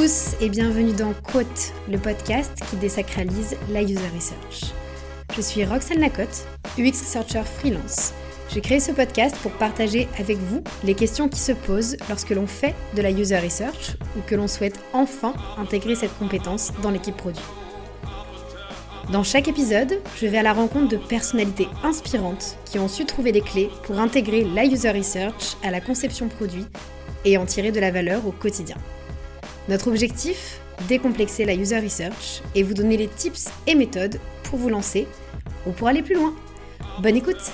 tous et bienvenue dans Quote, le podcast qui désacralise la user research. Je suis Roxane Lacotte, UX Researcher freelance. J'ai créé ce podcast pour partager avec vous les questions qui se posent lorsque l'on fait de la user research ou que l'on souhaite enfin intégrer cette compétence dans l'équipe produit. Dans chaque épisode, je vais à la rencontre de personnalités inspirantes qui ont su trouver les clés pour intégrer la user research à la conception produit et en tirer de la valeur au quotidien. Notre objectif Décomplexer la user research et vous donner les tips et méthodes pour vous lancer ou pour aller plus loin. Bonne écoute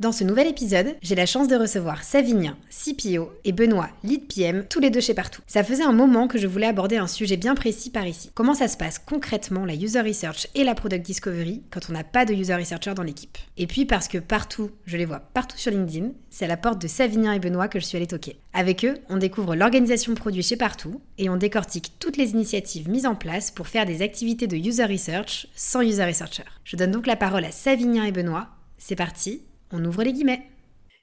dans ce nouvel épisode, j'ai la chance de recevoir Savinien, CPO, et Benoît, Lead PM, tous les deux chez Partout. Ça faisait un moment que je voulais aborder un sujet bien précis par ici. Comment ça se passe concrètement la user research et la product discovery quand on n'a pas de user researcher dans l'équipe? Et puis parce que partout, je les vois partout sur LinkedIn, c'est à la porte de Savinien et Benoît que je suis allée toquer. Avec eux, on découvre l'organisation produit chez Partout et on décortique toutes les initiatives mises en place pour faire des activités de user research sans user researcher. Je donne donc la parole à Savinien et Benoît. C'est parti, on ouvre les guillemets.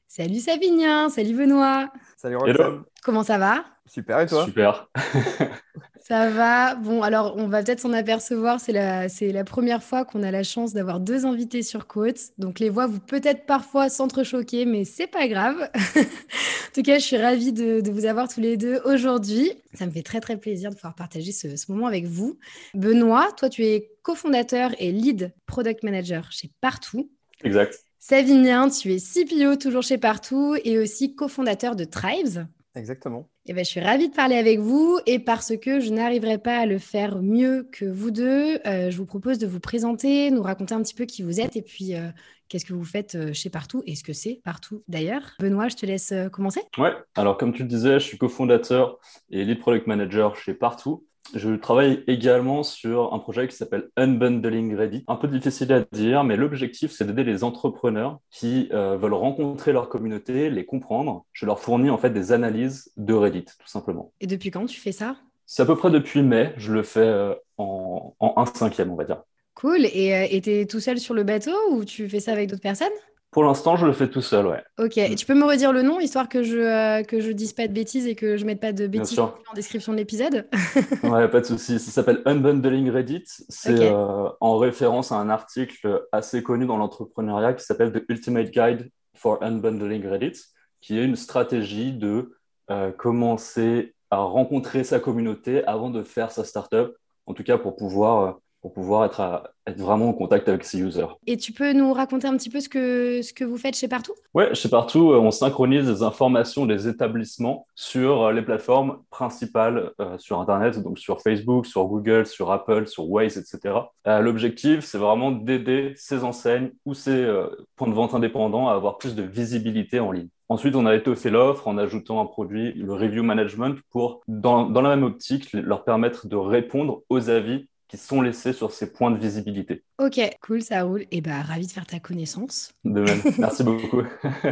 Salut Savinien, salut Benoît. Salut Roxane. Comment ça va? Super et toi? Super. ça va. Bon, alors on va peut-être s'en apercevoir. C'est la, c'est la première fois qu'on a la chance d'avoir deux invités sur Côte. Donc les voix vous peut-être parfois s'entrechoquer, mais c'est pas grave. en tout cas, je suis ravie de, vous avoir tous les deux aujourd'hui. Ça me fait très très plaisir de pouvoir partager ce, ce moment avec vous. Benoît, toi tu es cofondateur et lead product manager chez Partout. Exact. Savinien, tu es CPO toujours chez Partout et aussi cofondateur de Tribes. Exactement. Et eh ben, je suis ravie de parler avec vous et parce que je n'arriverai pas à le faire mieux que vous deux, euh, je vous propose de vous présenter, nous raconter un petit peu qui vous êtes et puis euh, qu'est-ce que vous faites euh, chez Partout et ce que c'est Partout d'ailleurs. Benoît, je te laisse commencer. Ouais, alors comme tu le disais, je suis cofondateur et lead product manager chez Partout. Je travaille également sur un projet qui s'appelle Unbundling Ready. Un peu difficile à dire, mais l'objectif, c'est d'aider les entrepreneurs qui euh, veulent rencontrer leur communauté, les comprendre. Je leur fournis en fait des analyses de Reddit, tout simplement. Et depuis quand tu fais ça? C'est à peu près depuis mai. Je le fais euh, en, en 1 cinquième, on va dire. Cool. Et euh, tu es tout seul sur le bateau ou tu fais ça avec d'autres personnes? Pour l'instant, je le fais tout seul, ouais. Ok, et tu peux me redire le nom, histoire que je euh, que je dise pas de bêtises et que je mette pas de bêtises en description de l'épisode Ouais, pas de souci. Ça s'appelle Unbundling Reddit. C'est euh, en référence à un article assez connu dans l'entrepreneuriat qui s'appelle The Ultimate Guide for Unbundling Reddit, qui est une stratégie de euh, commencer à rencontrer sa communauté avant de faire sa startup, en tout cas pour pouvoir pour pouvoir être, être vraiment en contact avec ses users. Et tu peux nous raconter un petit peu ce que, ce que vous faites chez Partout? Oui, chez Partout, euh, on synchronise les informations des établissements sur euh, les plateformes principales euh, sur Internet, donc sur Facebook, sur Google, sur Apple, sur Waze, etc. L'objectif, c'est vraiment d'aider ces enseignes ou ces points de vente indépendants à avoir plus de visibilité en ligne. Ensuite, on a étoffé l'offre en ajoutant un produit, le review management, pour, dans, dans la même optique, leur permettre de répondre aux avis qui sont laissés sur ces points de visibilité. Ok, cool, ça roule. Et bah, ravi de faire ta connaissance. De même, merci beaucoup.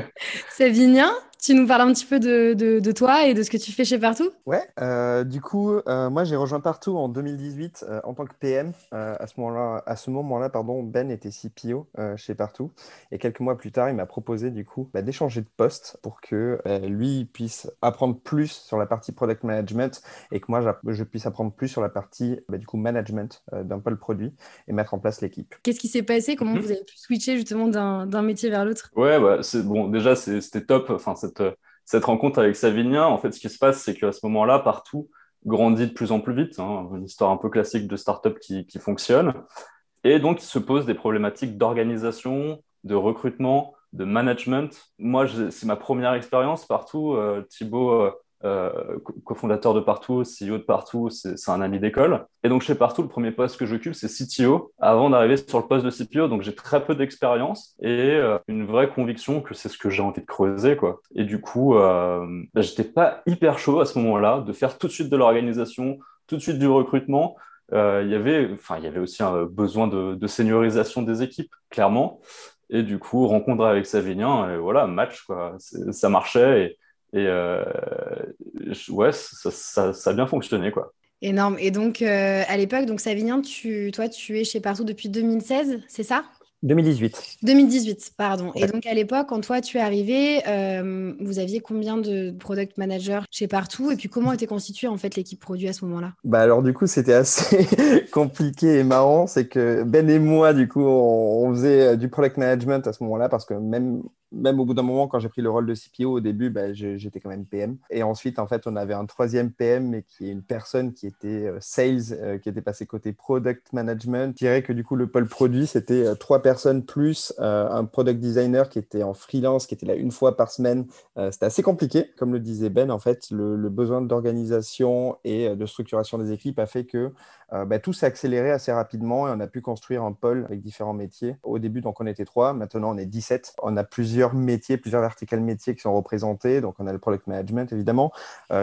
Savinien, tu nous parles un petit peu de, de, toi et de ce que tu fais chez Partout? Ouais, euh, du coup, euh, moi j'ai rejoint Partout en 2018 euh, en tant que PM. à ce moment-là, à ce moment-là, pardon, Ben était CPO chez Partout et quelques mois plus tard, il m'a proposé du coup bah, d'échanger de poste pour que lui puisse apprendre plus sur la partie product management et que moi je puisse apprendre plus sur la partie bah, du coup management d'un pôle produit et mettre en place l'équipe. Qu'est-ce qui s'est passé? Comment mhm. vous avez pu switcher justement d'un métier vers l'autre? Ouais, bah, c'est bon. Déjà, c'était top. Enfin, cette, rencontre avec Savinien, en fait, ce qui se passe, c'est qu'à ce moment-là, partout grandit de plus en plus vite. Hein, une histoire un peu classique de start-up qui, fonctionne. Et donc, il se pose des problématiques d'organisation, de recrutement, de management. Moi, c'est ma première expérience partout. Euh, Thibaut euh, cofondateur de Partout, CEO de Partout, c'est un ami d'école. Et donc chez Partout, le premier poste que j'occupe, c'est CTO, avant d'arriver sur le poste de CPO. Donc j'ai très peu d'expérience et euh, une vraie conviction que c'est ce que j'ai envie de creuser. quoi. Et du coup, euh, bah, j'étais pas hyper chaud à ce moment-là de faire tout de suite de l'organisation, tout de suite du recrutement. Euh, y avait, enfin, il y avait aussi un besoin de, de seniorisation des équipes, clairement. Et du coup, rencontre avec Savinien, voilà, match, quoi. Ça marchait. Et euh, ouais, ça, ça, a bien fonctionné, quoi. Énorme. Et donc, euh, à l'époque, donc Savinien, tu, toi, tu es chez Partout depuis 2016, c'est ça? 2018. 2018, pardon. Et donc à l'époque, quand toi tu es arrivé, euh, vous aviez combien de product managers chez Partout? Et puis comment était constituée en fait l'équipe produit à ce moment-là? Bah alors du coup c'était assez compliqué et marrant, c'est que Ben et moi du coup on, faisait du product management à ce moment-là parce que même même au bout d'un moment, quand j'ai pris le rôle de CPO, au début, bah, j'étais quand même PM. Et ensuite, en fait, on avait un troisième PM, mais qui est une personne qui était euh, sales, qui était passée côté product management. Je dirais que du coup, le pôle produit, c'était trois personnes plus euh, un product designer qui était en freelance, qui était là une fois par semaine. Euh, c'était assez compliqué, comme le disait Ben. En fait, le, besoin d'organisation et euh, de structuration des équipes a fait que bah, tout s'est accéléré assez rapidement et on a pu construire un pôle avec différents métiers. Au début, donc on était trois, maintenant on est 17. On a plusieurs métiers, plusieurs verticales métiers qui sont représentés. Donc on a le product management évidemment,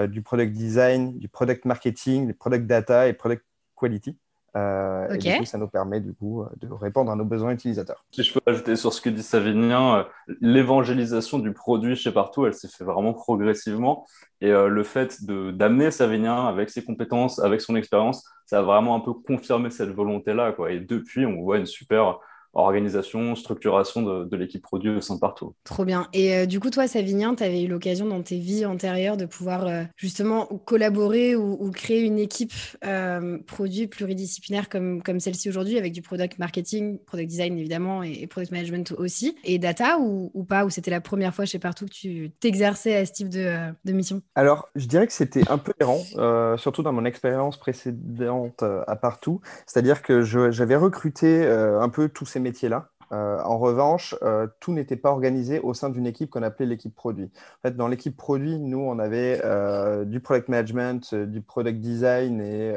du product design, du product marketing, du product data et product quality. Euh, et du coup, ça nous permet du coup euh, de répondre à nos besoins utilisateurs. Si je peux ajouter sur ce que dit Savinien, euh, l'évangélisation du produit chez Partout, elle s'est fait vraiment progressivement. Et le fait d'amener Savinien avec ses compétences, avec son expérience, ça a vraiment un peu confirmé cette volonté-là. Et depuis, on voit une super organisation, structuration de, l'équipe produit au sein partout. Trop bien. Et euh, du coup, toi, Savinien, tu avais eu l'occasion dans tes vies antérieures de pouvoir euh, justement collaborer ou, créer une équipe euh, produit pluridisciplinaire comme, comme celle-ci aujourd'hui, avec du product marketing, product design évidemment, et, product management aussi, et data ou, ou pas, ou c'était la première fois chez Partout que tu t'exerçais à ce type de, de, mission? Alors, je dirais que c'était un peu errant, surtout dans mon expérience précédente à Partout. C'est-à-dire que j'avais recruté un peu tous ces métiers-là. Euh, en revanche, euh, tout n'était pas organisé au sein d'une équipe qu'on appelait l'équipe produit. En fait, dans l'équipe produit, nous, on avait euh, du product management, du product design et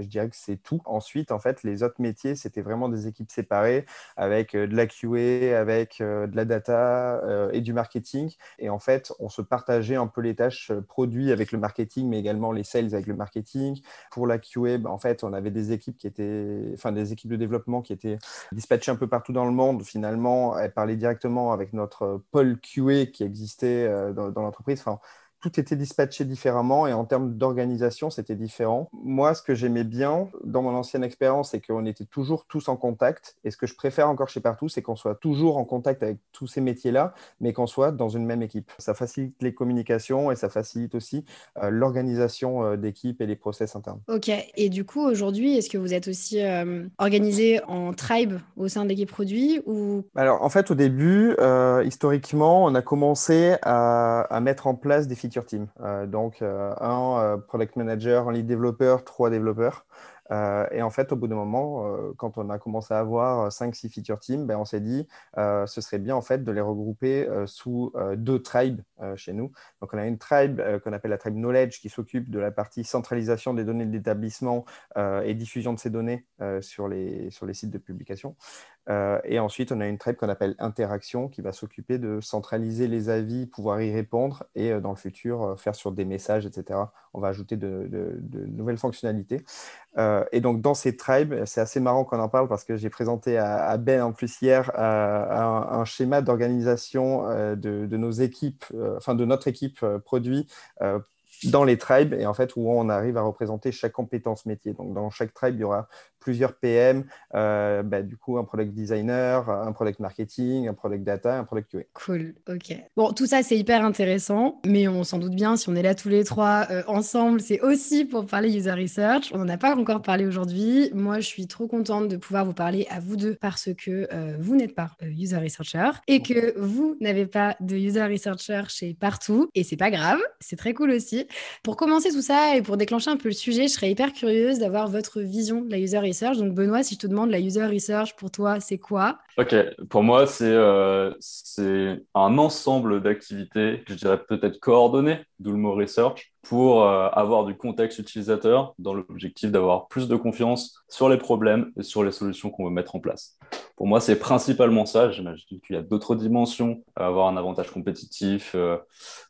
je dirais que c'est tout. Ensuite, en fait, les autres métiers, c'était vraiment des équipes séparées avec de la QA, avec de la data et du marketing. Et en fait, on se partageait un peu les tâches produits avec le marketing, mais également les sales avec le marketing. Pour la QA, bah, en fait, on avait des équipes qui étaient, enfin, des équipes de développement qui étaient dispatchées un peu partout dans le monde, finalement, elle parlait directement avec notre pôle QA qui existait euh, dans, l'entreprise. Tout était dispatché différemment et en termes d'organisation, c'était différent. Moi, ce que j'aimais bien dans mon ancienne expérience, c'est qu'on était toujours tous en contact. Et ce que je préfère encore chez Partout, c'est qu'on soit toujours en contact avec tous ces métiers-là, mais qu'on soit dans une même équipe. Ça facilite les communications et ça facilite aussi euh, l'organisation euh, d'équipe et les process internes. Ok. Et du coup, aujourd'hui, est-ce que vous êtes aussi euh, organisé en tribe au sein de l'équipe produit ou? Alors, en fait, au début, historiquement, on a commencé à, à mettre en place des team. Euh, donc, euh, un euh, product manager, un lead développeur, trois développeurs. Et en fait, au bout d'un moment, quand on a commencé à avoir 5-6 feature teams, ben, on s'est dit ce serait bien en fait de les regrouper sous deux tribes chez nous. Donc, on a une tribe qu'on appelle la tribe knowledge qui s'occupe de la partie centralisation des données de l'établissement et diffusion de ces données sur, les, sur les sites de publication. Et ensuite, on a une tribe qu'on appelle interaction qui va s'occuper de centraliser les avis, pouvoir y répondre et dans le futur faire sur des messages, etc. On va ajouter de, nouvelles fonctionnalités. Euh, et donc, dans ces tribes, c'est assez marrant qu'on en parle parce que j'ai présenté à, Ben en plus hier euh, un, schéma d'organisation euh, de, nos équipes, enfin de notre équipe produit dans les tribes et en fait où on arrive à représenter chaque compétence métier. Donc dans chaque tribe, il y aura plusieurs PM, euh, bah, du coup un product designer, un product marketing, un product data, un product QA. Cool, ok. Bon, tout ça c'est hyper intéressant, mais on s'en doute bien, si on est là tous les trois euh, ensemble, c'est aussi pour parler user research. On n'en a pas encore parlé aujourd'hui. Moi, je suis trop contente de pouvoir vous parler à vous deux parce que euh, vous n'êtes pas user researcher et que vous n'avez pas de user researcher chez partout et c'est pas grave, c'est très cool aussi. Pour commencer tout ça et pour déclencher un peu le sujet, je serais hyper curieuse d'avoir votre vision de la user research. Donc, Benoît, si je te demande la user research pour toi, c'est quoi? Ok, pour moi, c'est euh, un ensemble d'activités, je dirais peut-être coordonnées, d'où le mot research, pour euh, avoir du contexte utilisateur dans l'objectif d'avoir plus de confiance sur les problèmes et sur les solutions qu'on veut mettre en place. Pour moi, c'est principalement ça. J'imagine qu'il y a d'autres dimensions, avoir un avantage compétitif, euh,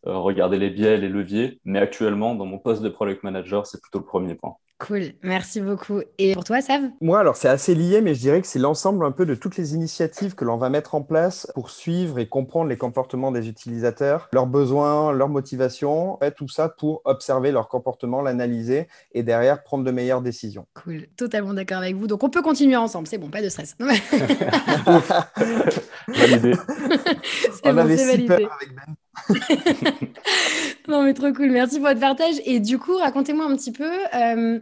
euh, regarder les biais, les leviers. Mais actuellement, dans mon poste de product manager, c'est plutôt le premier point. Cool, merci beaucoup. Et pour toi, Sav? Moi, alors c'est assez lié, mais je dirais que c'est l'ensemble un peu de toutes les initiatives que l'on va mettre en place pour suivre et comprendre les comportements des utilisateurs, leurs besoins, leurs motivations, tout ça pour observer leur comportement, l'analyser et derrière prendre de meilleures décisions. Cool, totalement d'accord avec vous. Donc on peut continuer ensemble, c'est bon, pas de stress. validé. on bon, avait si peur avec Ben. non, mais trop cool. Merci pour votre partage. Et du coup, racontez-moi un petit peu. Euh,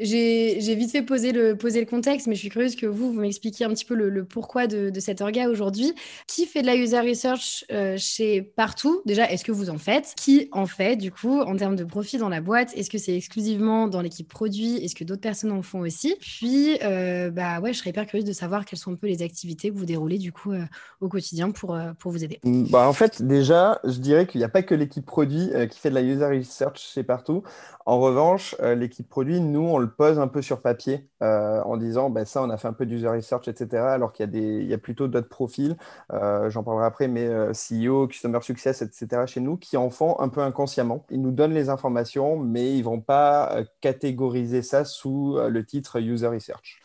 j'ai vite fait poser le, contexte, mais je suis curieuse que vous, vous m'expliquiez un petit peu le, pourquoi de, de, cet orga aujourd'hui. Qui fait de la user research euh, chez Partout? Déjà, est-ce que vous en faites? Qui en fait, du coup, en termes de profit dans la boîte? Est-ce que c'est exclusivement dans l'équipe produit? Est-ce que d'autres personnes en font aussi? Puis, euh, bah ouais, je serais hyper curieuse de savoir quelles sont un peu les activités que vous déroulez, du coup, euh, au quotidien pour, pour vous aider. Bah, en fait, déjà, je dirais qu'il n'y a pas que l'équipe produit qui fait de la user research chez Partout. En revanche, l'équipe produit, nous, on le pose un peu sur papier euh, en disant ben, ça, on a fait un peu d'user research, etc. Alors qu'il y, a des, il y a plutôt d'autres profils, euh, j'en parlerai après, mais euh, CEO, Customer Success, etc. chez nous qui en font un peu inconsciemment. Ils nous donnent les informations, mais ils ne vont pas catégoriser ça sous le titre user research.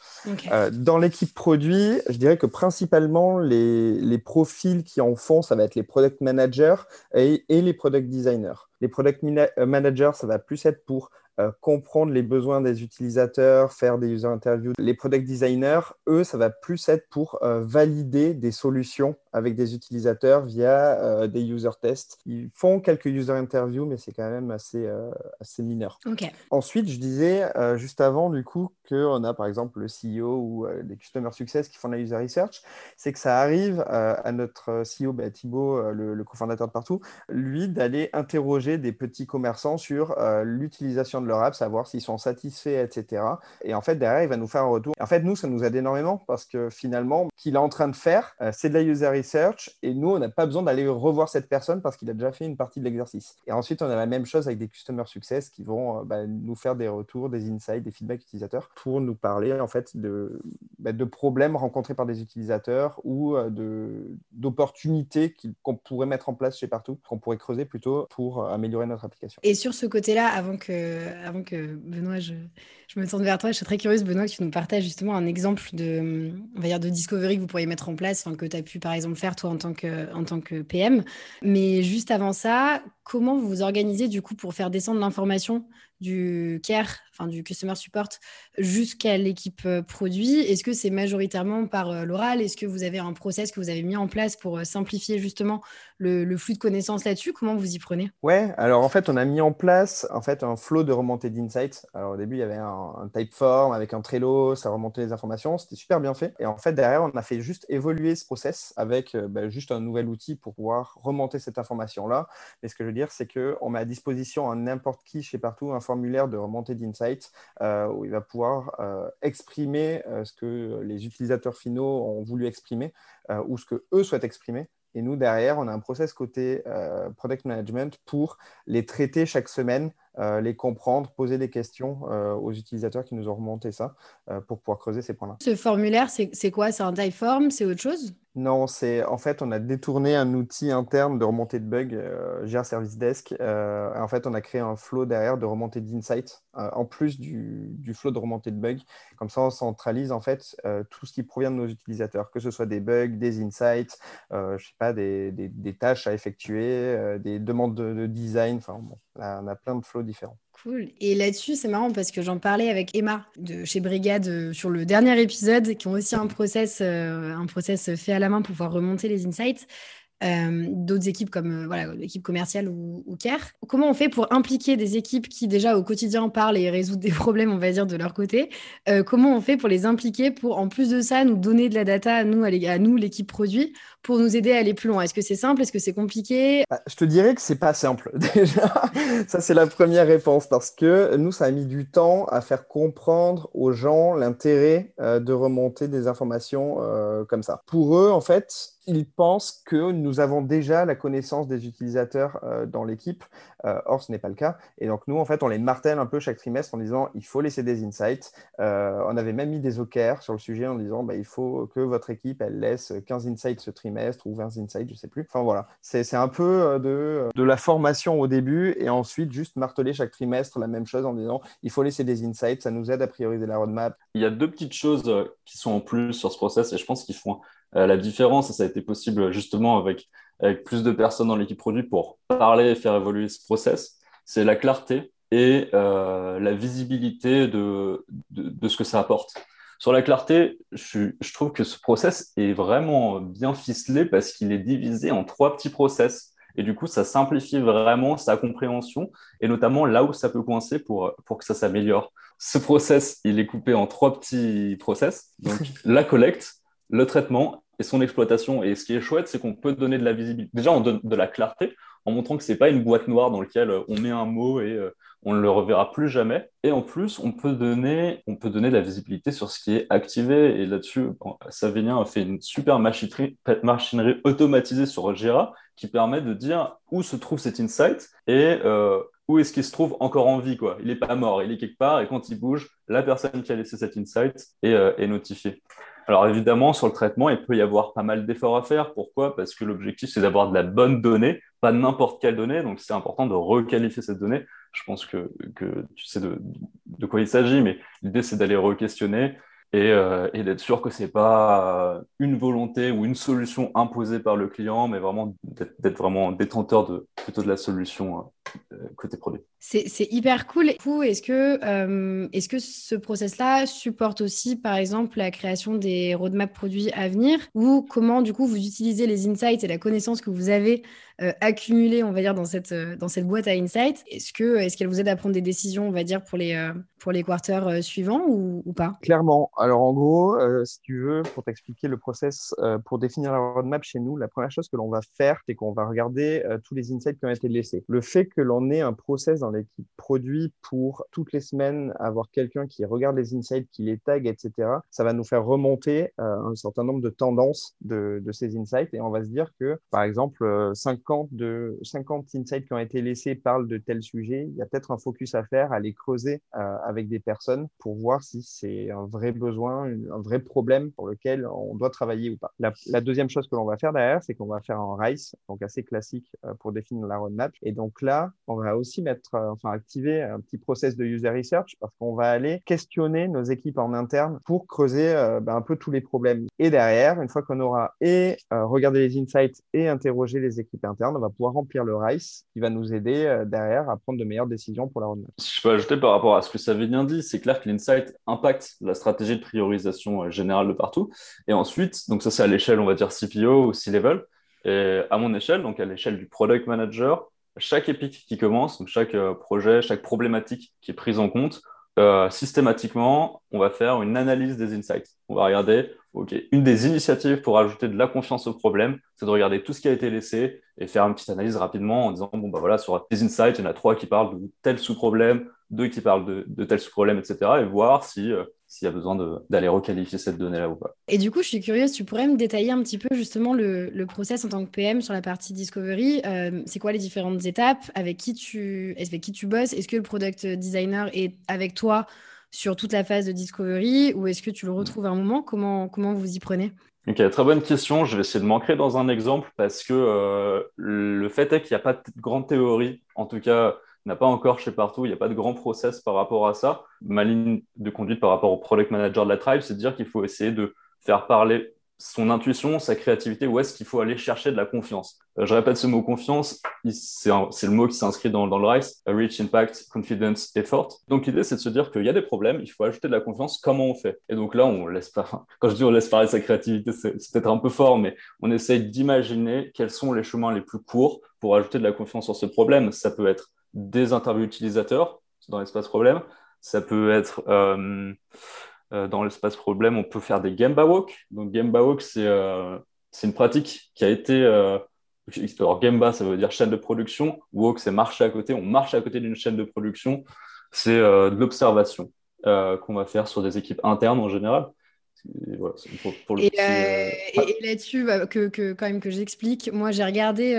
dans l'équipe produit, je dirais que principalement les, les, profils qui en font, ça va être les product managers et, et les product designers. Les product managers, ça va plus être pour euh, comprendre les besoins des utilisateurs, faire des user interviews. Les product designers, eux, ça va plus être pour euh, valider des solutions avec des utilisateurs via euh, des user tests. Ils font quelques user interviews, mais c'est quand même assez, assez mineur. Ensuite, je disais juste avant, du coup, qu'on a par exemple le CEO ou des Customer Success qui font de la user research. C'est que ça arrive à notre CEO, bah, Thibaut, le, le cofondateur de Partout, lui, d'aller interroger des petits commerçants sur l'utilisation de leur app, savoir s'ils sont satisfaits, etc. Et en fait, derrière, il va nous faire un retour. en fait, nous, ça nous aide énormément parce que finalement, ce qu'il est en train de faire, euh, c'est de la user research et nous, on n'a pas besoin d'aller revoir cette personne parce qu'il a déjà fait une partie de l'exercice. Et ensuite, on a la même chose avec des customer success qui vont euh, bah, nous faire des retours, des insights, des feedbacks utilisateurs pour nous parler en fait de, bah, de problèmes rencontrés par des utilisateurs ou euh, de d'opportunités qu'on pourrait mettre en place chez Partout, qu'on pourrait creuser plutôt pour améliorer notre application. Et sur ce côté-là, avant que, avant que Benoît, je, me tourne vers toi, je suis très curieuse, Benoît, que tu nous partages justement un exemple de, on va dire, de discovery que vous pourriez mettre en place, que tu as pu par exemple faire toi en tant, que, en tant que PM. Mais juste avant ça, comment vous vous organisez du coup pour faire descendre l'information du care, enfin du customer support, jusqu'à l'équipe euh, produit Est-ce que c'est majoritairement par euh, l'oral? Est-ce que vous avez un process que vous avez mis en place pour euh, simplifier justement le, flux de connaissances là-dessus? Comment vous y prenez? Ouais, alors en fait, on a mis en place en fait un flow de remontée d'insights. Alors au début, il y avait un, un typeform avec un Trello, ça remontait les informations, c'était super bien fait. Et en fait, derrière, on a fait juste évoluer ce process avec bah, juste un nouvel outil pour pouvoir remonter cette information-là. Mais ce que je veux dire, c'est qu'on met à disposition à n'importe qui chez Partout un formulaire de remontée d'insights euh, où il va pouvoir euh, exprimer euh, ce que les utilisateurs finaux ont voulu exprimer ou ce que eux souhaitent exprimer. Et nous, derrière, on a un process côté product management pour les traiter chaque semaine, les comprendre, poser des questions aux utilisateurs qui nous ont remonté ça pour pouvoir creuser ces points-là. Ce formulaire, c'est quoi? C'est un typeform? C'est autre chose? Non, c'est en fait, on a détourné un outil interne de remontée de bugs, euh, Service Desk. Euh, en fait, on a créé un flow derrière de remontée d'insights, euh, en plus du, flow de remontée de bugs. Comme ça, on centralise en fait euh, tout ce qui provient de nos utilisateurs, que ce soit des bugs, des insights, je sais pas, des, tâches à effectuer, des demandes de, design. Enfin, bon, on a plein de flows différents. Cool. Et là-dessus, c'est marrant parce que j'en parlais avec Emma de chez Brigade euh, sur le dernier épisode, qui ont aussi un process, euh, un process fait à la main pour pouvoir remonter les insights. Euh, d'autres équipes comme voilà l'équipe commerciale ou, ou, care. Comment on fait pour impliquer des équipes qui déjà au quotidien parlent et résoudent des problèmes, on va dire, de leur côté? Comment on fait pour les impliquer pour, en plus de ça, nous donner de la data à nous, à nous l'équipe produit, pour nous aider à aller plus loin? Est-ce que c'est simple? Est-ce que c'est compliqué? Bah, Je te dirais que c'est pas simple déjà. ça c'est la première réponse parce que nous ça a mis du temps à faire comprendre aux gens l'intérêt euh, de remonter des informations euh, comme ça. Pour eux en fait, ils pensent que nous avons déjà la connaissance des utilisateurs euh, dans l'équipe. Euh, or, ce n'est pas le cas. Et donc, nous, en fait, on les martèle un peu chaque trimestre en disant il faut laisser des insights. Euh, on avait même mis des OKR sur le sujet en disant bah, il faut que votre équipe elle laisse 15 insights ce trimestre ou 20 insights, je ne sais plus. Enfin, voilà. C'est un peu de, de la formation au début et ensuite juste marteler chaque trimestre la même chose en disant il faut laisser des insights. Ça nous aide à prioriser la roadmap. Il y a deux petites choses qui sont en plus sur ce process et je pense qu'ils font la différence, ça a été possible justement avec, avec plus de personnes dans l'équipe produit pour parler et faire évoluer ce process, c'est la clarté et euh, la visibilité de, de, ce que ça apporte. Sur la clarté, je, je, trouve que ce process est vraiment bien ficelé parce qu'il est divisé en trois petits process. Et du coup, ça simplifie vraiment sa compréhension et notamment là où ça peut coincer pour, pour que ça s'améliore. Ce process, il est coupé en trois petits process. Donc, la collecte, le traitement et son exploitation. Et ce qui est chouette, c'est qu'on peut donner de la visibilité. Déjà, on donne de la clarté en montrant que ce n'est pas une boîte noire dans laquelle euh, on met un mot et euh, on ne le reverra plus jamais. Et en plus, on peut donner, on peut donner de la visibilité sur ce qui est activé. Et là-dessus, Savinien a fait une super machinerie, automatisée sur Jira qui permet de dire où se trouve cet insight et euh, où est-ce qu'il se trouve encore en vie. Quoi. Il n'est pas mort, il est quelque part et quand il bouge, la personne qui a laissé cet insight est notifiée. Alors évidemment, sur le traitement, il peut y avoir pas mal d'efforts à faire. Pourquoi? Parce que l'objectif, c'est d'avoir de la bonne donnée, pas n'importe quelle donnée. Donc c'est important de requalifier cette donnée. Je pense que, tu sais de, de quoi il s'agit, mais l'idée, c'est d'aller re-questionner euh, et, d'être sûr que ce n'est pas une volonté ou une solution imposée par le client, mais vraiment d'être vraiment détenteur de, plutôt de la solution euh, côté produit. C'est hyper cool. Est-ce que, euh, est -ce que ce process-là supporte aussi, par exemple, la création des roadmaps produits à venir? Ou comment, du coup, vous utilisez les insights et la connaissance que vous avez euh, accumulée, on va dire, dans cette, euh, dans cette boîte à insights? Est-ce qu'elle est qu'elle vous aide à prendre des décisions, on va dire, pour les, pour les quarters suivants ou, ou, pas? Clairement. Alors, en gros, si tu veux, pour t'expliquer le process, pour définir la roadmap chez nous, la première chose que l'on va faire, c'est qu'on va regarder tous les insights qui ont été laissés. Le fait que l'on ait un process dans qui produit pour toutes les semaines avoir quelqu'un qui regarde les insights, qui les tag, etc. Ça va nous faire remonter euh, un certain nombre de tendances de, ces insights et on va se dire que, par exemple, 50, euh, de, 50 insights qui ont été laissés parlent de tel sujet. Il y a peut-être un focus à faire, à les creuser euh, avec des personnes pour voir si c'est un vrai besoin, un vrai problème pour lequel on doit travailler ou pas. La, la deuxième chose que l'on va faire derrière, c'est qu'on va faire un RICE, donc assez classique pour définir la roadmap. Et donc là, on va aussi mettre enfin activer un petit process de user research parce qu'on va aller questionner nos équipes en interne pour creuser euh, ben, un peu tous les problèmes. Et derrière, une fois qu'on aura et euh, regardé les insights et interrogé les équipes internes, on va pouvoir remplir le RICE qui va nous aider euh, derrière à prendre de meilleures décisions pour la roadmap. Si je peux ajouter par rapport à ce que ça bien dit, c'est clair que l'insight impacte la stratégie de priorisation générale de partout. Et ensuite, donc ça c'est à l'échelle, on va dire CPO ou C-level. Et à mon échelle, donc à l'échelle du product manager, chaque épique qui commence, chaque euh, projet, chaque problématique qui est prise en compte, euh, systématiquement, on va faire une analyse des insights. On va regarder, OK, une des initiatives pour ajouter de la confiance au problème, c'est de regarder tout ce qui a été laissé et faire une petite analyse rapidement en disant, bon, bah voilà, sur les insights, il y en a trois qui parlent de tel sous-problème, deux qui parlent de, de tel sous-problème, etc. et voir si euh, s'il y a besoin d'aller requalifier cette donnée-là ou pas. Et du coup, je suis curieuse, tu pourrais me détailler un petit peu justement le, le process en tant que PM sur la partie discovery. Euh, c'est quoi les différentes étapes Avec qui tu, avec qui tu bosses Est-ce que le product designer est avec toi sur toute la phase de discovery ou est-ce que tu le retrouves à un moment? Comment, comment vous y prenez? Ok, très bonne question. Je vais essayer de m'ancrer dans un exemple parce que euh, le fait est qu'il n'y a pas de grande théorie, en tout cas n'a pas encore chez Partout, il n'y a pas de grand process par rapport à ça. Ma ligne de conduite par rapport au product manager de la tribe, c'est de dire qu'il faut essayer de faire parler son intuition, sa créativité, où est-ce qu'il faut aller chercher de la confiance. Euh, je répète ce mot confiance, c'est le mot qui s'inscrit dans, dans, le RICE, Reach, Impact, Confidence, Effort. Donc l'idée, c'est de se dire qu'il y a des problèmes, il faut ajouter de la confiance, comment on fait? Et donc là, on laisse pas, quand je dis on laisse parler sa créativité, c'est peut-être un peu fort, mais on essaye d'imaginer quels sont les chemins les plus courts pour ajouter de la confiance sur ce problème. Ça peut être des interviews utilisateurs dans l'espace problème. Ça peut être euh, euh, dans l'espace problème, on peut faire des Gemba Walk. Donc Gemba Walk, c'est euh, une pratique qui a été... alors Gemba, ça veut dire chaîne de production. Walk, c'est marcher à côté. On marche à côté d'une chaîne de production. C'est de l'observation qu'on va faire sur des équipes internes en général. Et, là-dessus, bah, que, que, quand même que j'explique, moi j'ai regardé,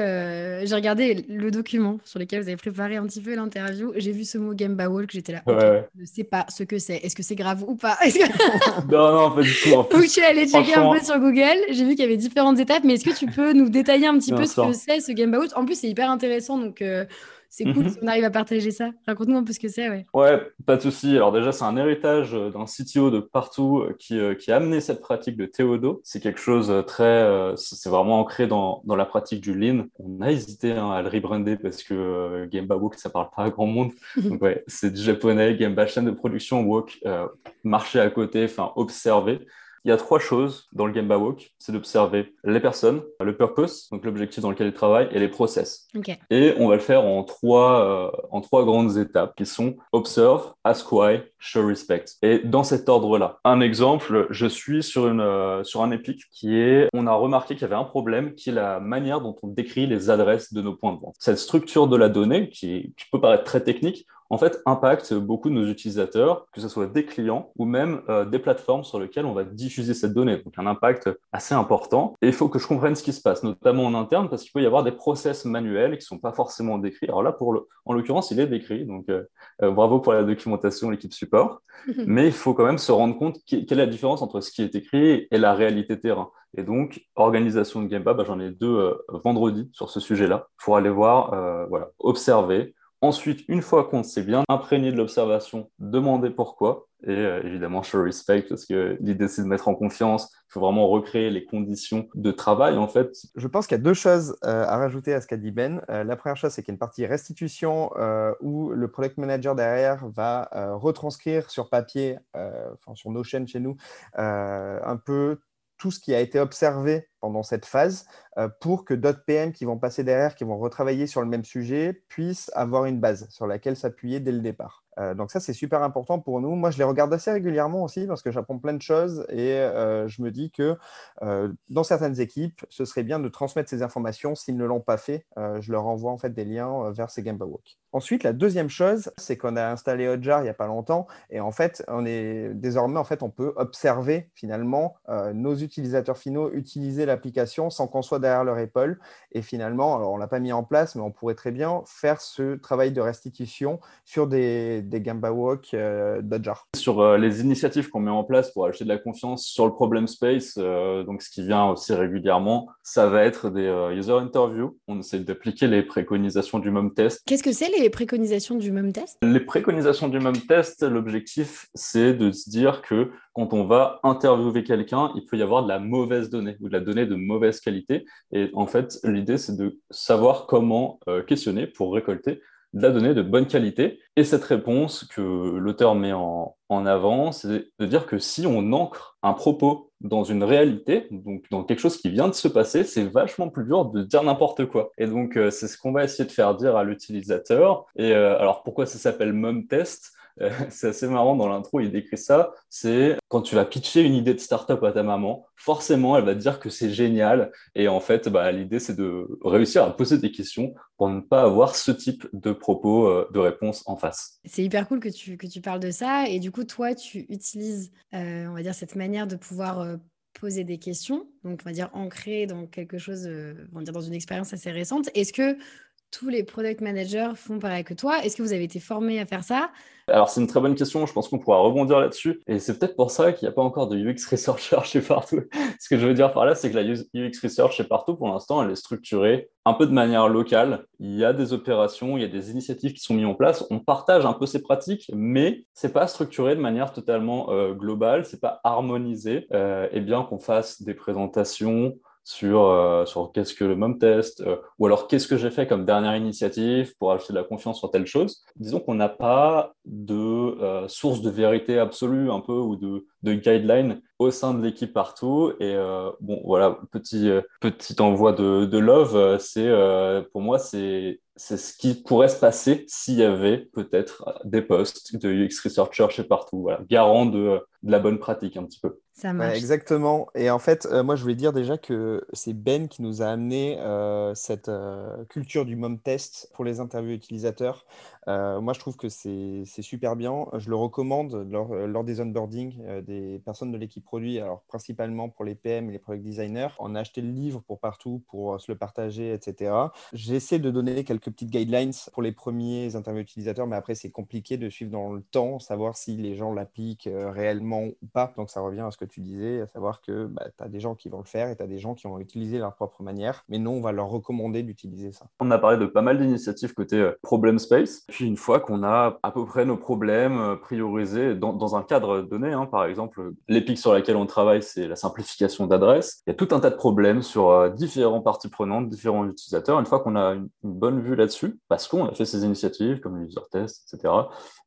j'ai regardé le document sur lequel vous avez préparé un petit peu l'interview. J'ai vu ce mot Gemba Walk, j'étais là. Je ne sais pas ce que c'est. Est-ce que c'est grave ou pas? Non, non, pas du tout. Donc je suis allée checker un peu sur Google. J'ai vu qu'il y avait différentes étapes, mais est-ce que tu peux nous détailler un petit peu ce que c'est ce Gemba Walk? En plus, c'est hyper intéressant, donc c'est cool si on arrive à partager ça. Raconte-nous un peu ce que c'est. Ouais. ouais, pas de souci. Alors déjà, c'est un héritage euh, d'un CTO de partout euh, qui, euh, qui, a amené cette pratique de Théodo. C'est quelque chose très... c'est vraiment ancré dans, dans, la pratique du Lean. On a hésité hein, à le rebrander parce que Gemba Walk, ça parle pas à grand monde. Donc ouais, c'est du japonais. Gemba, chaîne de production, Walk, marcher à côté, enfin observer. Il y a trois choses dans le Gemba Walk. C'est d'observer les personnes, le purpose, donc l'objectif dans lequel ils travaillent, et les process. Et on va le faire en trois, euh, en trois grandes étapes qui sont observe, ask why, show respect. Et dans cet ordre-là, un exemple, je suis sur, une, euh, sur un Epic qui est, on a remarqué qu'il y avait un problème qui est la manière dont on décrit les adresses de nos points de vente. Cette structure de la donnée, qui, qui peut paraître très technique, en fait, impacte beaucoup de nos utilisateurs, que ce soit des clients ou même euh, des plateformes sur lesquelles on va diffuser cette donnée. Donc, un impact assez important. Et il faut que je comprenne ce qui se passe, notamment en interne, parce qu'il peut y avoir des process manuels qui ne sont pas forcément décrits. Alors là, pour le, en l'occurrence, il est décrit. Donc, euh, euh, bravo pour la documentation, l'équipe support. Mais il faut quand même se rendre compte quelle est la différence entre ce qui est écrit et la réalité terrain. Et donc, organisation de Gameba, bah, j'en ai deux vendredi sur ce sujet-là pour aller voir, voilà, observer, Ensuite, une fois qu'on s'est bien imprégné de l'observation, demander pourquoi. Et euh, évidemment, show respect, parce que l'idée, c'est de mettre en confiance. Il faut vraiment recréer les conditions de travail, en fait. Je pense qu'il y a deux choses euh, à rajouter à ce qu'a dit Ben. Euh, la première chose, c'est qu'il y a une partie restitution où le product manager derrière va retranscrire sur papier, enfin sur nos chaînes chez nous, un peu tout ce qui a été observé pendant cette phase euh, pour que d'autres PM qui vont passer derrière, qui vont retravailler sur le même sujet, puissent avoir une base sur laquelle s'appuyer dès le départ. Euh, donc ça, c'est super important pour nous. Moi, je les regarde assez régulièrement aussi parce que j'apprends plein de choses et euh, je me dis que dans certaines équipes, ce serait bien de transmettre ces informations. S'ils ne l'ont pas fait, je leur envoie en fait des liens vers ces Game Walk. Ensuite, la deuxième chose, c'est qu'on a installé Hotjar il n'y a pas longtemps et en fait, on est désormais en fait, on peut observer finalement nos utilisateurs finaux utiliser l'application sans qu'on soit derrière leur épaule. Et finalement, alors on l'a pas mis en place, mais on pourrait très bien faire ce travail de restitution sur des, des Gamba Walk euh, Sur euh, les initiatives qu'on met en place pour acheter de la confiance sur le problem space, euh, donc ce qui vient aussi régulièrement, ça va être des euh, user interviews. On essaie d'appliquer les préconisations du MUM test. Qu'est-ce que c'est les préconisations du MUM test? Les préconisations du MUM test, l'objectif, c'est de se dire que quand on va interviewer quelqu'un, il peut y avoir de la mauvaise donnée ou de la donnée de mauvaise qualité. Et en fait, l'idée, c'est de savoir comment euh, questionner pour récolter de la donnée de bonne qualité. Et cette réponse que l'auteur met en, avant, c'est de dire que si on ancre un propos dans une réalité, donc dans quelque chose qui vient de se passer, c'est vachement plus dur de dire n'importe quoi. Et donc, euh, c'est ce qu'on va essayer de faire dire à l'utilisateur. Et euh, alors, pourquoi ça s'appelle Mom Test c'est assez marrant dans l'intro, il décrit ça. C'est quand tu vas pitcher une idée de startup à ta maman, forcément, elle va te dire que c'est génial. Et en fait, bah, l'idée, c'est de réussir à poser des questions pour ne pas avoir ce type de propos, euh, de réponse en face. C'est hyper cool que tu, que tu parles de ça. Et du coup, toi, tu utilises, euh, on va dire, cette manière de pouvoir euh, poser des questions, donc on va dire ancrer dans quelque chose, on va dire dans une expérience assez récente. Est-ce que tous les product managers font pareil que toi Est-ce que vous avez été formé à faire ça? Alors, c'est une très bonne question. Je pense qu'on pourra rebondir là-dessus. Et c'est peut-être pour ça qu'il n'y a pas encore de UX Researcher chez Partout. Ce que je veux dire par là, c'est que la UX Research chez Partout, pour l'instant, elle est structurée un peu de manière locale. Il y a des opérations, il y a des initiatives qui sont mises en place. On partage un peu ces pratiques, mais c'est pas structuré de manière totalement euh, globale, c'est pas harmonisé. Euh, et bien qu'on fasse des présentations, sur, euh, sur qu'est-ce que le même test, euh, ou alors qu'est-ce que j'ai fait comme dernière initiative pour acheter de la confiance sur telle chose. Disons qu'on n'a pas de euh, source de vérité absolue un peu ou de, de guideline au sein de l'équipe partout. Et bon, voilà, petit, petit envoi de, de love, c'est pour moi, c'est c'est ce qui pourrait se passer s'il y avait peut-être des postes de UX Researcher chez partout, garant de, de, la bonne pratique un petit peu. Ça marche. exactement. Et en fait, euh, moi, je voulais dire déjà que c'est Ben qui nous a amené euh, cette euh, culture du mom test pour les interviews utilisateurs. moi, je trouve que c'est super bien. Je le recommande lors, lors des onboarding des personnes de l'équipe produit, alors principalement pour les PM et les product designers. On a acheté le livre pour partout, pour se le partager, etc. J'essaie de donner quelques petites guidelines pour les premiers interviews utilisateurs, mais après, c'est compliqué de suivre dans le temps, savoir si les gens l'appliquent réellement ou pas. Donc, ça revient à ce que tu disais, à savoir que bah, tu as des gens qui vont le faire et tu as des gens qui vont utiliser leur propre manière, mais nous, on va leur recommander d'utiliser ça. On a parlé de pas mal d'initiatives côté euh, problem space. Puis une fois qu'on a à peu près nos problèmes euh, priorisés dans, un cadre donné, hein, par exemple, l'épique sur laquelle on travaille, c'est la simplification d'adresses. Il y a tout un tas de problèmes sur euh, différentes parties prenantes, différents utilisateurs. Une fois qu'on a une, bonne vue là-dessus, parce qu'on a fait ces initiatives comme les user tests, etc.,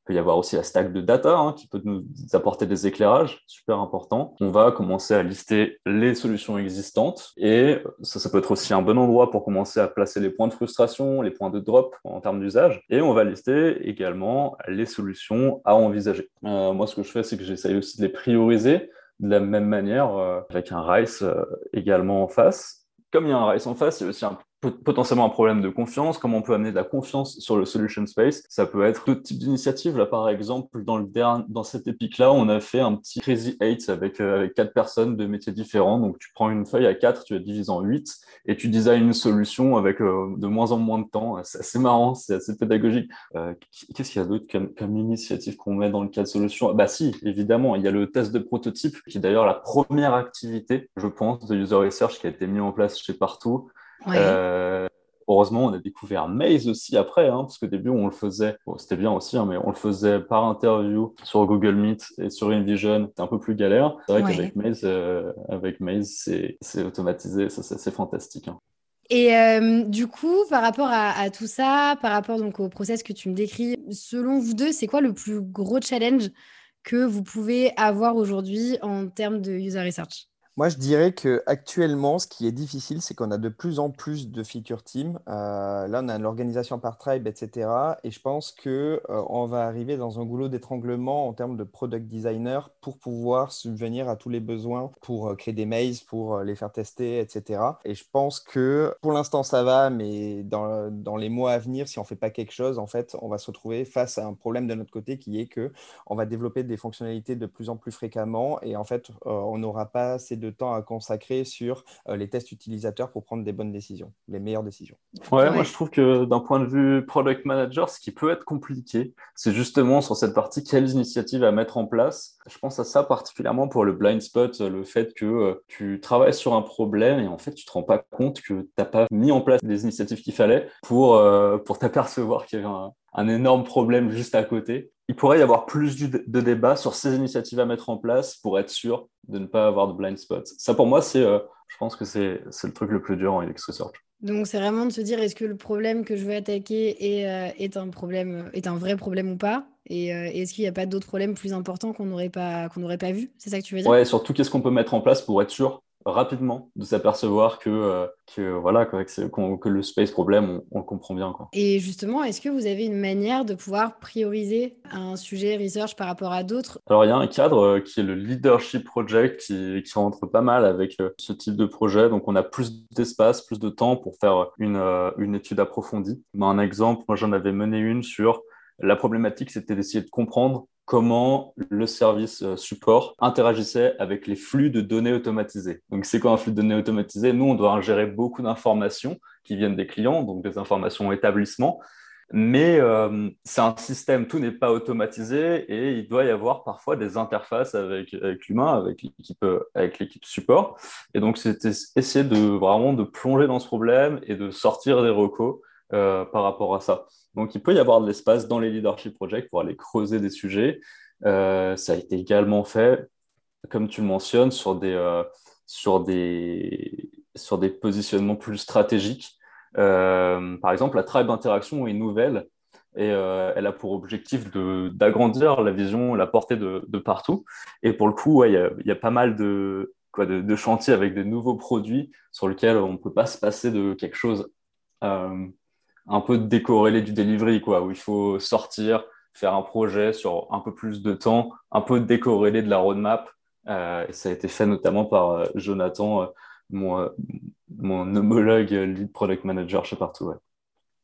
peut y avoir aussi la stack de data hein, qui peut nous apporter des éclairages, super important. On va commencer à lister les solutions existantes et ça, ça peut être aussi un bon endroit pour commencer à placer les points de frustration, les points de drop en termes d'usage. Et on va lister également les solutions à envisager. Euh, moi, ce que je fais, c'est que j'essaye aussi de les prioriser de la même manière euh, avec un RICE euh, également en face. Comme il y a un RICE en face, il y a aussi un potentiellement un problème de confiance, comment on peut amener de la confiance sur le solution space. Ça peut être d'autres types d'initiatives. Là, par exemple, dans, le dernier, dans cette épique-là, on a fait un petit Crazy Eight avec, euh, avec quatre personnes de métiers différents. Donc, tu prends une feuille à quatre, tu la divises en huit et tu designes une solution avec euh, de moins en moins de temps. C'est assez marrant, c'est assez pédagogique. Euh, Qu'est-ce qu'il y a d'autre comme, comme, initiative qu'on met dans le cas de solution? Bah si, évidemment, il y a le test de prototype qui est d'ailleurs la première activité, je pense, de user research qui a été mis en place chez Partout euh, heureusement, on a découvert Maze aussi après, hein, parce qu'au début, on le faisait, c'était bien aussi, hein, mais on le faisait par interview sur Google Meet et sur InVision, c'était un peu plus galère. C'est vrai qu'avec Maze, euh, avec Maze, c'est automatisé, ça, c'est fantastique. Hein. Et euh, du coup, par rapport à, à, tout ça, par rapport donc au process que tu me décris, selon vous deux, c'est quoi le plus gros challenge que vous pouvez avoir aujourd'hui en termes de user research? Moi, je dirais que actuellement, ce qui est difficile, c'est qu'on a de plus en plus de feature teams. Euh, là, on a l'organisation par tribe, etc. Et je pense que euh, on va arriver dans un goulot d'étranglement en termes de product designer pour pouvoir subvenir à tous les besoins, pour euh, créer des mails, pour les faire tester, etc. Et je pense que pour l'instant, ça va, mais dans, les mois à venir, si on ne fait pas quelque chose, en fait, on va se retrouver face à un problème de notre côté qui est que on va développer des fonctionnalités de plus en plus fréquemment et en fait, on n'aura pas assez de temps à consacrer sur euh, les tests utilisateurs pour prendre des bonnes décisions, les meilleures décisions. Ouais, moi je trouve que d'un point de vue product manager, ce qui peut être compliqué, c'est justement sur cette partie quelles initiatives à mettre en place. Je pense à ça particulièrement pour le blind spot, le fait que euh, tu travailles sur un problème et en fait tu te rends pas compte que tu n'as pas mis en place les initiatives qu'il fallait pour, euh, pour t'apercevoir qu'il y avait un, un énorme problème juste à côté. Il pourrait y avoir plus de débat sur ces initiatives à mettre en place pour être sûr de ne pas avoir de blind spots. Ça, pour moi, c'est, euh, je pense que c'est, le truc le plus dur en UX Research. Donc, c'est vraiment de se dire est-ce que le problème que je veux attaquer est, euh, est, un, problème, est un vrai problème ou pas? Et euh, est-ce qu'il n'y a pas d'autres problèmes plus importants qu'on n'aurait pas, qu'on n'aurait pas vu? C'est ça que tu veux dire? Ouais, surtout qu'est-ce qu'on peut mettre en place pour être sûr rapidement de s'apercevoir que, euh, que, voilà, que, que, le space problème, on, le comprend bien. Quoi. Et justement, est-ce que vous avez une manière de pouvoir prioriser un sujet research par rapport à d'autres? Alors, il y a un cadre euh, qui est le Leadership Project qui, qui, rentre pas mal avec euh, ce type de projet. Donc, on a plus d'espace, plus de temps pour faire une, une étude approfondie. Un exemple, moi, j'en avais mené une sur la problématique, c'était d'essayer de comprendre comment le service euh, support interagissait avec les flux de données automatisés. Donc, c'est quoi un flux de données automatisé Nous, on doit ingérer beaucoup d'informations qui viennent des clients, donc des informations établissement. Mais euh, c'est un système, tout n'est pas automatisé et il doit y avoir parfois des interfaces avec, l'humain, avec l'équipe, avec l'équipe support. Et donc, c'était essayer de vraiment de plonger dans ce problème et de sortir des recos euh, par rapport à ça. Donc, il peut y avoir de l'espace dans les leadership projects pour aller creuser des sujets. Euh, ça a été également fait, comme tu le mentionnes, sur des, euh, sur des, sur des positionnements plus stratégiques. par exemple, la tribe d'interaction est nouvelle et elle a pour objectif d'agrandir la vision, la portée de, de, partout. Et pour le coup, il y, y, a pas mal de, quoi, de, de, chantiers avec des nouveaux produits sur lesquels on ne peut pas se passer de quelque chose un peu décorrélé du delivery, quoi, où il faut sortir, faire un projet sur un peu plus de temps, un peu décorrélé de la roadmap et ça a été fait notamment par Jonathan, mon, mon homologue lead product manager chez Partout. Ouais.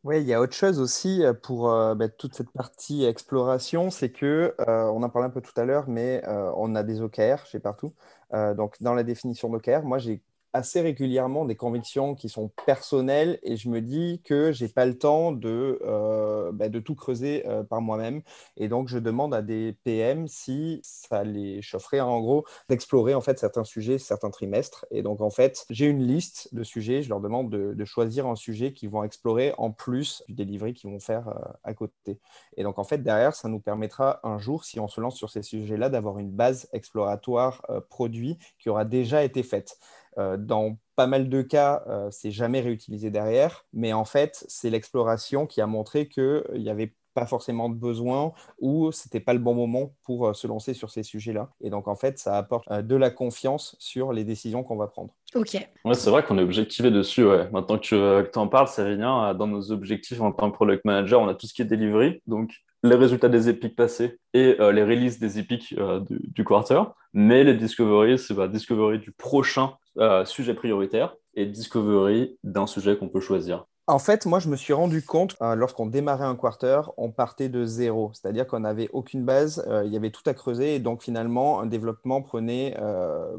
Oui, il y a autre chose aussi pour toute cette partie exploration, c'est que, on en parlait un peu tout à l'heure, mais on a des OKR chez Partout. donc, dans la définition d'OKR, moi, j'ai assez régulièrement des convictions qui sont personnelles et je me dis que j'ai pas le temps de, euh, bah, de tout creuser euh, par moi-même. Et donc, je demande à des PM si ça les chaufferait en gros d'explorer en fait certains sujets, certains trimestres. Et donc, en fait, j'ai une liste de sujets. Je leur demande de, choisir un sujet qu'ils vont explorer en plus du delivery qu'ils vont faire euh, à côté. Et donc, en fait, derrière, ça nous permettra un jour, si on se lance sur ces sujets-là, d'avoir une base exploratoire produit qui aura déjà été faite. Euh, dans pas mal de cas, euh, c'est jamais réutilisé derrière, mais en fait, c'est l'exploration qui a montré qu'il n'y avait pas forcément de besoin ou c'était pas le bon moment pour euh, se lancer sur ces sujets-là. Et donc, en fait, ça apporte de la confiance sur les décisions qu'on va prendre. Ok. Ouais, c'est vrai qu'on est objectivé dessus. Ouais. Maintenant que tu en parles, ça vient dans nos objectifs en tant que product manager, on a tout ce qui est delivery. Donc, les résultats des épiques passés et les releases des épiques du, du, quarter. Mais les discoveries, c'est bah, discovery du prochain euh, sujet prioritaire et discovery d'un sujet qu'on peut choisir. En fait, moi, je me suis rendu compte, euh, lorsqu'on démarrait un quarter, on partait de zéro. C'est-à-dire qu'on n'avait aucune base, euh, il y avait tout à creuser. Et donc, finalement, un développement prenait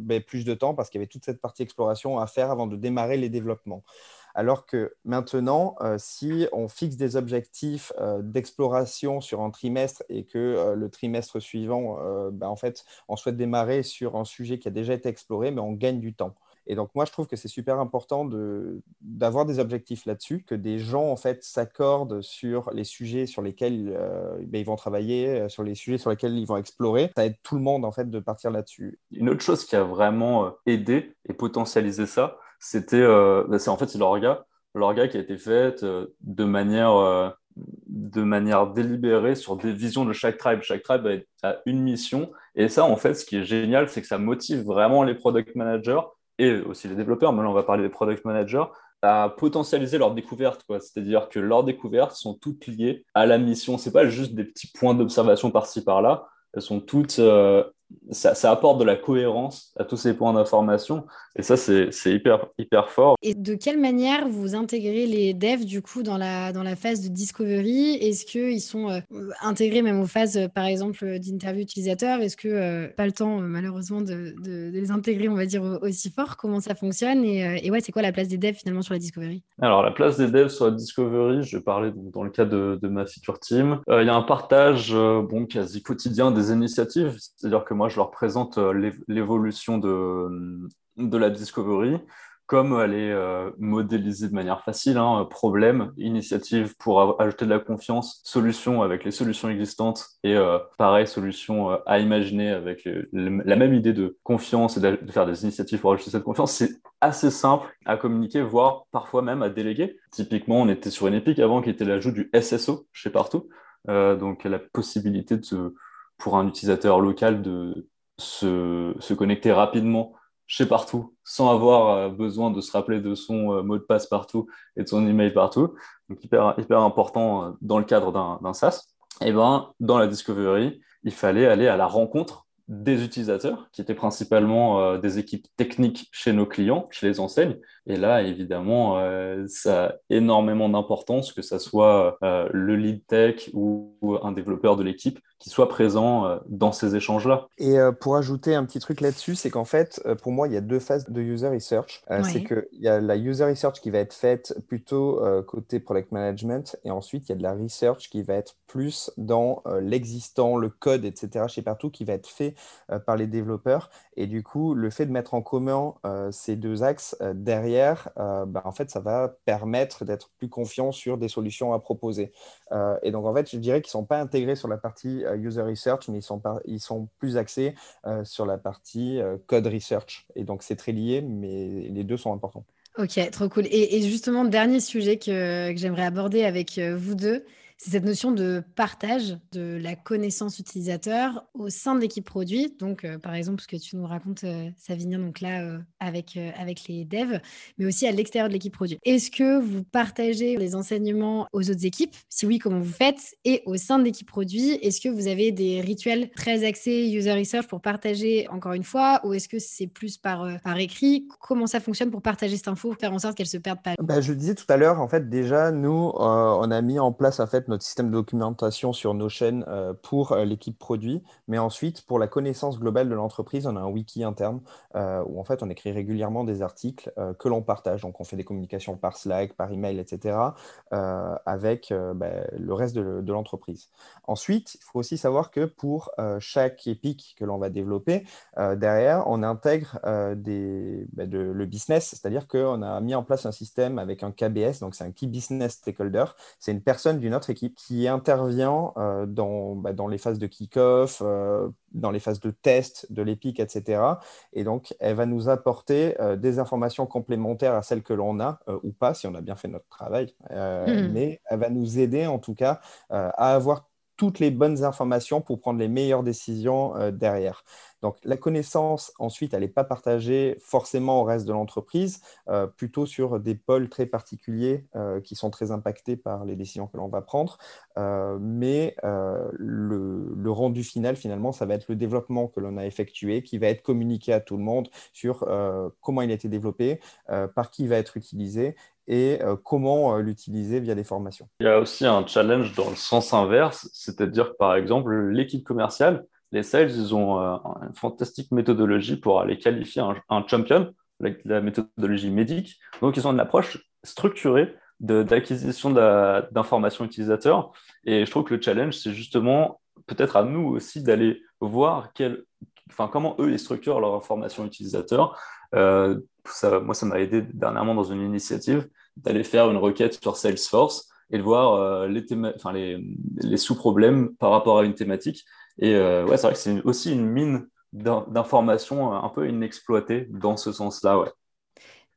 ben, plus de temps parce qu'il y avait toute cette partie exploration à faire avant de démarrer les développements. Alors que maintenant, si on fixe des objectifs d'exploration sur un trimestre et que le trimestre suivant, ben, en fait, on souhaite démarrer sur un sujet qui a déjà été exploré, mais on gagne du temps. Et donc, moi, je trouve que c'est super important d'avoir des objectifs là-dessus, que des gens, en fait, s'accordent sur les sujets sur lesquels euh, ben, ils vont travailler, euh, sur les sujets sur lesquels ils vont explorer. Ça aide tout le monde, en fait, de partir là-dessus. Une autre chose qui a vraiment euh, aidé et potentialisé ça, c'était, ben, c'est en fait, c'est l'orga. L'orga qui a été faite de manière de manière délibérée sur des visions de chaque tribe. Chaque tribe a une mission. Et ça, en fait, ce qui est génial, c'est que ça motive vraiment les product managers et aussi les développeurs, mais là on va parler des product managers, à potentialiser leurs découvertes. C'est-à-dire que leurs découvertes sont toutes liées à la mission. Ce n'est pas juste des petits points d'observation par-ci par-là. Elles sont toutes euh, ça, apporte de la cohérence à tous ces points d'information. Et ça, c'est hyper, hyper fort. Et de quelle manière vous intégrez les devs, du coup, dans la, dans la phase de discovery? Est-ce qu'ils sont euh, intégrés même aux phases, par exemple, d'interview utilisateur Est-ce que euh, pas le temps, euh, malheureusement, de, de, les intégrer, on va dire, aussi fort? Comment ça fonctionne? Et, et, ouais, c'est quoi la place des devs, finalement, sur la discovery? Alors, la place des devs sur la discovery, je parlais dans le cas de, de ma feature team. Il y a un partage bon, quasi quotidien des initiatives. C'est-à-dire que moi, je leur présente euh, l'évolution de, de la discovery, comme elle est euh, modélisée de manière facile, hein, problème, initiative pour ajouter de la confiance, solution avec les solutions existantes et euh, pareil, solution à imaginer avec la même idée de confiance et de, faire des initiatives pour ajouter cette confiance, c'est assez simple à communiquer, voire parfois même à déléguer. Typiquement, on était sur une épique avant qui était l'ajout du SSO chez Partout, donc la possibilité de pour un utilisateur local de se, se, connecter rapidement chez partout sans avoir euh, besoin de se rappeler de son euh, mot de passe partout et de son email partout. Donc hyper, hyper important euh, dans le cadre d'un SaaS. Et eh ben, dans la discovery, il fallait aller à la rencontre des utilisateurs, qui étaient principalement des équipes techniques chez nos clients, chez les enseignes. Et là, évidemment, ça a énormément d'importance que ça soit le lead tech ou un développeur de l'équipe qui soit présent euh, dans ces échanges-là. Et euh, pour ajouter un petit truc là-dessus, c'est qu'en fait, euh, pour moi, il y a deux phases de user research. C'est qu'il y a la user research qui va être faite plutôt côté product management, et ensuite, il y a de la research qui va être plus dans l'existant, le code, etc., chez partout, qui va être fait par les développeurs. Et du coup, le fait de mettre en commun ces deux axes derrière, bah, en fait, ça va permettre d'être plus confiant sur des solutions à proposer. et donc, en fait, je dirais qu'ils ne sont pas intégrés sur la partie user research, mais ils sont, plus axés euh, sur la partie euh, code research. Et donc, c'est très lié, mais les deux sont importants. Ok, trop cool. Et, justement, dernier sujet que, j'aimerais aborder avec euh, vous deux, c'est cette notion de partage de la connaissance utilisateur au sein de l'équipe produit. Donc, euh, par exemple, ce que tu nous racontes, euh, Savinien, donc là, euh, avec, avec les devs, mais aussi à l'extérieur de l'équipe produit. Est-ce que vous partagez les enseignements aux autres équipes? Si oui, comment vous faites? Et au sein de l'équipe produit, est-ce que vous avez des rituels très axés user research pour partager encore une fois? Ou est-ce que c'est plus par, par écrit? Comment ça fonctionne pour partager cette info, faire en sorte qu'elle se perde pas? Bah, Je disais tout à l'heure, en fait, déjà, nous, on a mis en place en fait, notre système de documentation sur nos chaînes euh, pour euh, l'équipe produit, mais ensuite, pour la connaissance globale de l'entreprise, on a un wiki interne euh, où en fait, on écrit régulièrement des articles que l'on partage. Donc, on fait des communications par Slack, par email, etc., avec bah, le reste de, l'entreprise. Ensuite, il faut aussi savoir que pour chaque épique que l'on va développer, derrière, on intègre bah, le business, c'est-à-dire qu'on a mis en place un système avec un KBS, donc c'est un Key Business Stakeholder. C'est une personne d'une autre équipe qui intervient euh, dans, bah, dans, les phases de kick-off, euh, dans les phases de test de l'EPIC, etc. Et donc, elle va nous apporter euh, des informations complémentaires à celles que l'on a, ou pas, si on a bien fait notre travail. Hmm. Mais elle va nous aider, en tout cas, à avoir toutes les bonnes informations pour prendre les meilleures décisions derrière. Donc la connaissance, ensuite, elle n'est pas partagée forcément au reste de l'entreprise, euh, plutôt sur des pôles très particuliers euh, qui sont très impactés par les décisions que l'on va prendre. Euh, mais le, rendu final, finalement, ça va être le développement que l'on a effectué, qui va être communiqué à tout le monde sur comment il a été développé, par qui il va être utilisé et comment l'utiliser via des formations. Il y a aussi un challenge dans le sens inverse, c'est-à-dire par exemple l'équipe commerciale les sales, ils ont euh, une fantastique méthodologie pour aller qualifier un, champion, la, méthodologie médique. Donc, ils ont une approche structurée d'acquisition d'informations utilisateurs. Et je trouve que le challenge, c'est justement peut-être à nous aussi d'aller voir enfin, comment eux, ils structurent leur information utilisateur. Euh, moi, ça m'a aidé dernièrement dans une initiative d'aller faire une requête sur Salesforce et de voir euh, les sous-problèmes par rapport à une thématique et euh, ouais, c'est vrai que c'est aussi une mine d'informations un peu inexploitée dans ce sens-là. Ouais.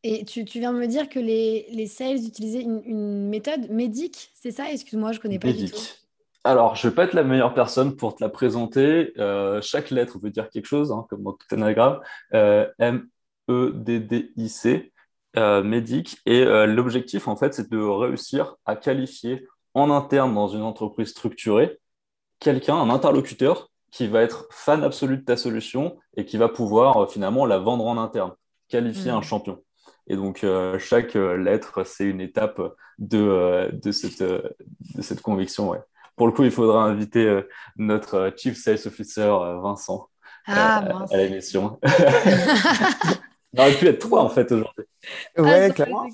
Et tu, tu, viens de me dire que les, les sales utilisaient une, méthode médique, c'est ça? Excuse-moi, je ne connais pas du tout. Alors, je ne vais pas être la meilleure personne pour te la présenter. Euh, chaque lettre veut dire quelque chose, hein, comme dans tout anagramme. Euh, M-E-D-D-I-C, euh, médic. Et l'objectif, en fait, c'est de réussir à qualifier en interne dans une entreprise structurée quelqu'un, un interlocuteur qui va être fan absolu de ta solution et qui va pouvoir euh, finalement la vendre en interne, qualifier un mm. champion. Et donc, euh, chaque euh, lettre, c'est une étape de, de, cette, de cette conviction. Ouais. Pour le coup, il faudra inviter notre Chief Sales Officer, Vincent, ah, à l'émission. Il aurait pu être trois, en fait, aujourd'hui. Ouais, ah, clairement.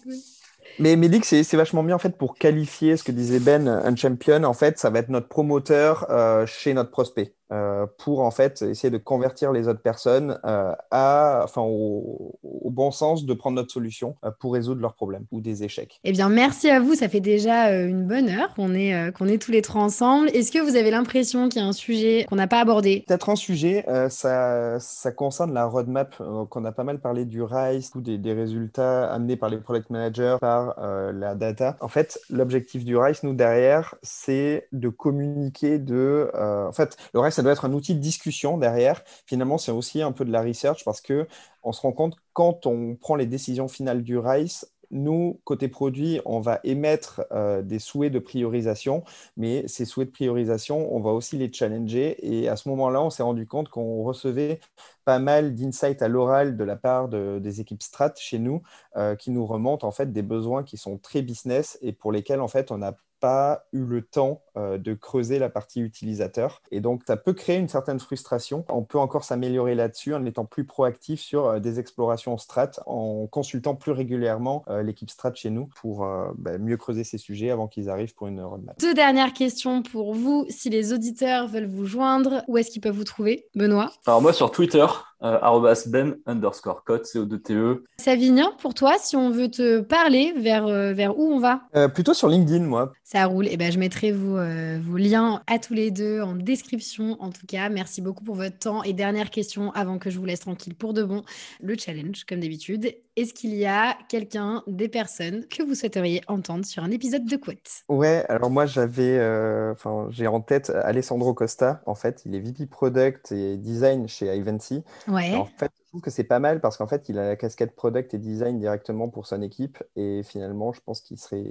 Mais Médic, c'est vachement bien en fait pour qualifier ce que disait Ben, un champion. En fait, ça va être notre promoteur euh, chez notre prospect. Euh, pour en fait essayer de convertir les autres personnes euh, à, enfin, au, bon sens de prendre notre solution euh, pour résoudre leurs problèmes ou des échecs. Eh bien, merci à vous. Ça fait déjà une bonne heure qu'on est, qu'on est tous les trois ensemble. Est-ce que vous avez l'impression qu'il y a un sujet qu'on n'a pas abordé? Peut-être un sujet, ça, ça concerne la roadmap, qu'on a pas mal parlé du RISE, ou des, des, résultats amenés par les product managers, par la data. En fait, l'objectif du RISE, nous, derrière, c'est de communiquer de... en fait, le RISE, ça doit être un outil de discussion derrière. Finalement, c'est aussi un peu de la research parce que on se rend compte quand on prend les décisions finales du RICE, nous, côté produit, on va émettre euh, des souhaits de priorisation, mais ces souhaits de priorisation, on va aussi les challenger. Et à ce moment-là, on s'est rendu compte qu'on recevait pas mal d'insights à l'oral de la part des équipes strat chez nous, euh, qui nous remontent en fait des besoins qui sont très business et pour lesquels en fait on n'a pas eu le temps euh, de creuser la partie utilisateur. Et donc, ça peut créer une certaine frustration. On peut encore s'améliorer là-dessus en étant plus proactif sur euh, des explorations strat, en consultant plus régulièrement euh, l'équipe strat chez nous pour bah, mieux creuser ces sujets avant qu'ils arrivent pour une roadmap. Deux dernières questions pour vous. Si les auditeurs veulent vous joindre, où est-ce qu'ils peuvent vous trouver Benoît? Alors moi sur Twitter, euh, ben underscore code CO2TE. Savignan, pour toi, si on veut te parler, vers, vers où on va? Plutôt sur LinkedIn, moi. Ça roule. Et eh ben, je mettrai vos, euh, vos liens à tous les deux en description. En tout cas, merci beaucoup pour votre temps. Et dernière question avant que je vous laisse tranquille pour de bon, le challenge, comme d'habitude. Est-ce qu'il y a quelqu'un, des personnes que vous souhaiteriez entendre sur un épisode de Quote? Ouais, alors moi j'avais, euh, enfin j'ai en tête Alessandro Costa. En fait, il est VP Product et Design chez Ivancy. Ouais. En fait, je trouve que c'est pas mal parce qu'en fait, il a la casquette Product et Design directement pour son équipe. Et finalement, je pense qu'il serait,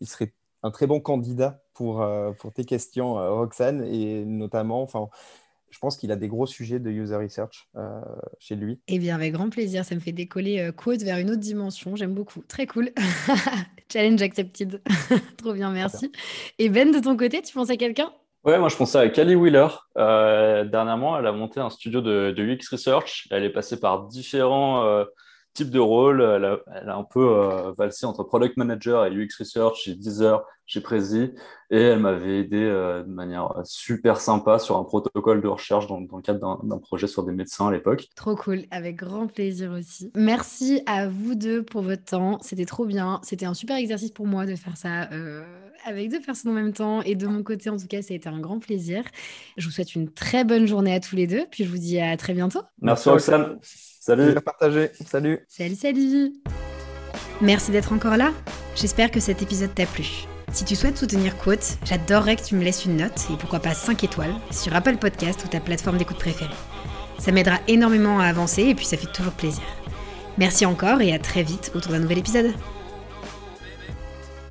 il serait un très bon candidat pour, euh, pour tes questions, euh, Roxane, et notamment, enfin, je pense qu'il a des gros sujets de user research euh, chez lui. Eh bien, avec grand plaisir, ça me fait décoller euh, Quote vers une autre dimension. J'aime beaucoup. Très cool. Challenge accepted. Trop bien, merci. Et Ben, de ton côté, tu penses à quelqu'un? Ouais, moi je pensais à Kelly Wheeler. Euh, dernièrement, elle a monté un studio de, de UX Research. Elle est passée par différents euh, types de rôles. Elle a, elle a un peu euh, valsé entre Product Manager et UX Research chez Deezer, chez Prezi. Et elle m'avait aidé euh, de manière super sympa sur un protocole de recherche dans, dans le cadre d'un projet sur des médecins à l'époque. Trop cool, avec grand plaisir aussi. Merci à vous deux pour votre temps. C'était trop bien. C'était un super exercice pour moi de faire ça euh, avec deux personnes en même temps. Et de mon côté, en tout cas, ça a été un grand plaisir. Je vous souhaite une très bonne journée à tous les deux. Puis je vous dis à très bientôt. Merci Roxane. Salut. Partagé. Salut. Salut, salut Merci d'être encore là. J'espère que cet épisode t'a plu. Si tu souhaites soutenir Quote, j'adorerais que tu me laisses une note et pourquoi pas 5 étoiles sur Apple Podcast ou ta plateforme d'écoute préférée. Ça m'aidera énormément à avancer et puis ça fait toujours plaisir. Merci encore et à très vite autour d'un nouvel épisode.